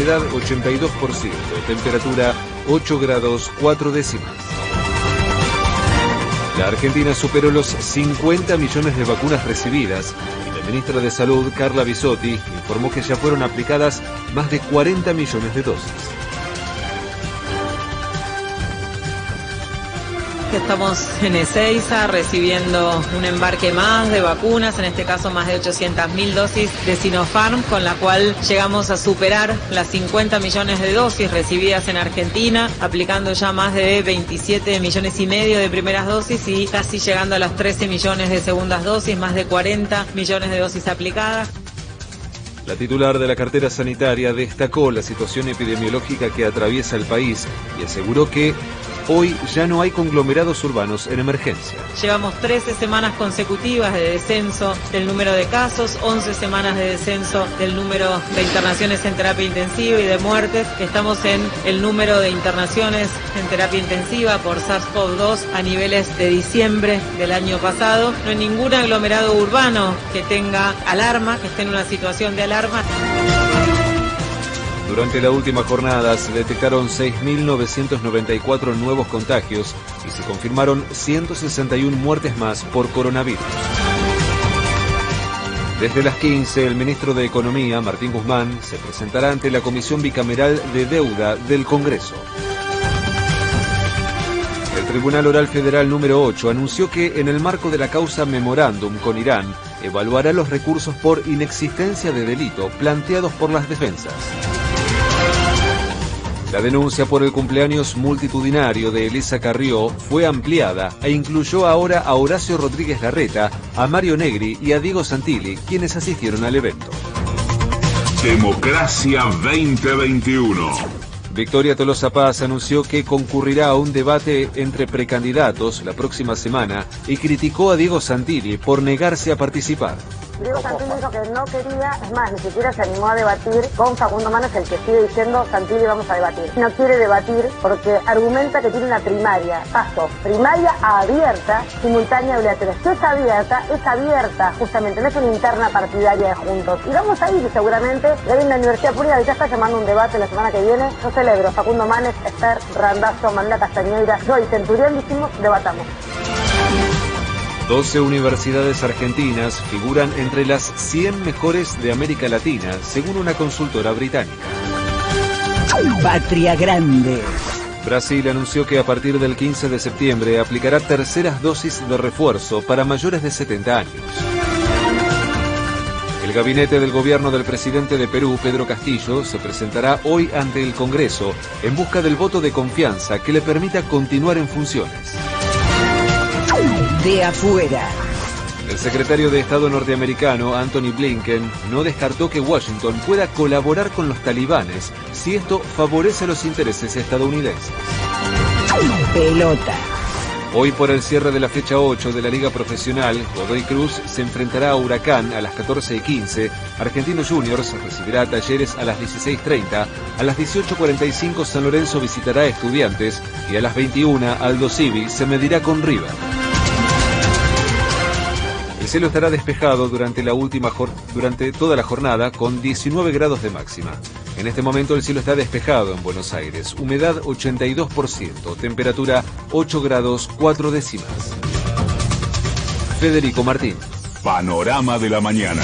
humedad 82%, temperatura 8 grados 4 décimas. La Argentina superó los 50 millones de vacunas recibidas y la ministra de Salud, Carla Bisotti, informó que ya fueron aplicadas más de 40 millones de dosis. Estamos en Ezeiza recibiendo un embarque más de vacunas, en este caso más de 800.000 dosis de Sinopharm, con la cual llegamos a superar las 50 millones de dosis recibidas en Argentina, aplicando ya más de 27 millones y medio de primeras dosis y casi llegando a las 13 millones de segundas dosis, más de 40 millones de dosis aplicadas. La titular de la cartera sanitaria destacó la situación epidemiológica que atraviesa el país y aseguró que Hoy ya no hay conglomerados urbanos en emergencia. Llevamos 13 semanas consecutivas de descenso del número de casos, 11 semanas de descenso del número de internaciones en terapia intensiva y de muertes. Estamos en el número de internaciones en terapia intensiva por SARS-CoV-2 a niveles de diciembre del año pasado. No hay ningún aglomerado urbano que tenga alarma, que esté en una situación de alarma. Durante la última jornada se detectaron 6.994 nuevos contagios y se confirmaron 161 muertes más por coronavirus. Desde las 15, el ministro de Economía, Martín Guzmán, se presentará ante la Comisión Bicameral de Deuda del Congreso. El Tribunal Oral Federal número 8 anunció que en el marco de la causa memorándum con Irán, evaluará los recursos por inexistencia de delito planteados por las defensas. La denuncia por el cumpleaños multitudinario de Elisa Carrió fue ampliada e incluyó ahora a Horacio Rodríguez Larreta, a Mario Negri y a Diego Santilli, quienes asistieron al evento. Democracia 2021. Victoria Tolosa Paz anunció que concurrirá a un debate entre precandidatos la próxima semana y criticó a Diego Santilli por negarse a participar. Diego Santilli dijo que no quería, es más, ni siquiera se animó a debatir con Facundo Manes, el que sigue diciendo Santilli vamos a debatir. No quiere debatir porque argumenta que tiene una primaria, paso, primaria abierta, simultánea obligatoria. Si es abierta, es abierta, justamente, no es una interna partidaria de Juntos. Y vamos a ir seguramente, hay una universidad pública ya está llamando un debate la semana que viene. Yo celebro, Facundo Manes, Esther Randazo, Manuela Castañeira, yo y Centurión dijimos, debatamos. 12 universidades argentinas figuran entre las 100 mejores de América Latina, según una consultora británica. Patria Grande. Brasil anunció que a partir del 15 de septiembre aplicará terceras dosis de refuerzo para mayores de 70 años. El gabinete del gobierno del presidente de Perú, Pedro Castillo, se presentará hoy ante el Congreso en busca del voto de confianza que le permita continuar en funciones de afuera. El secretario de Estado norteamericano, Anthony Blinken, no descartó que Washington pueda colaborar con los talibanes si esto favorece los intereses estadounidenses. Pelota. Hoy por el cierre de la fecha 8 de la Liga Profesional, Godoy Cruz se enfrentará a Huracán a las 14 y 15, Argentino Juniors recibirá a Talleres a las 16.30, a las 18.45 San Lorenzo visitará a Estudiantes y a las 21 Aldo Civi se medirá con River cielo estará despejado durante, la última durante toda la jornada con 19 grados de máxima. En este momento el cielo está despejado en Buenos Aires, humedad 82%, temperatura 8 grados 4 décimas. Federico Martín. Panorama de la mañana.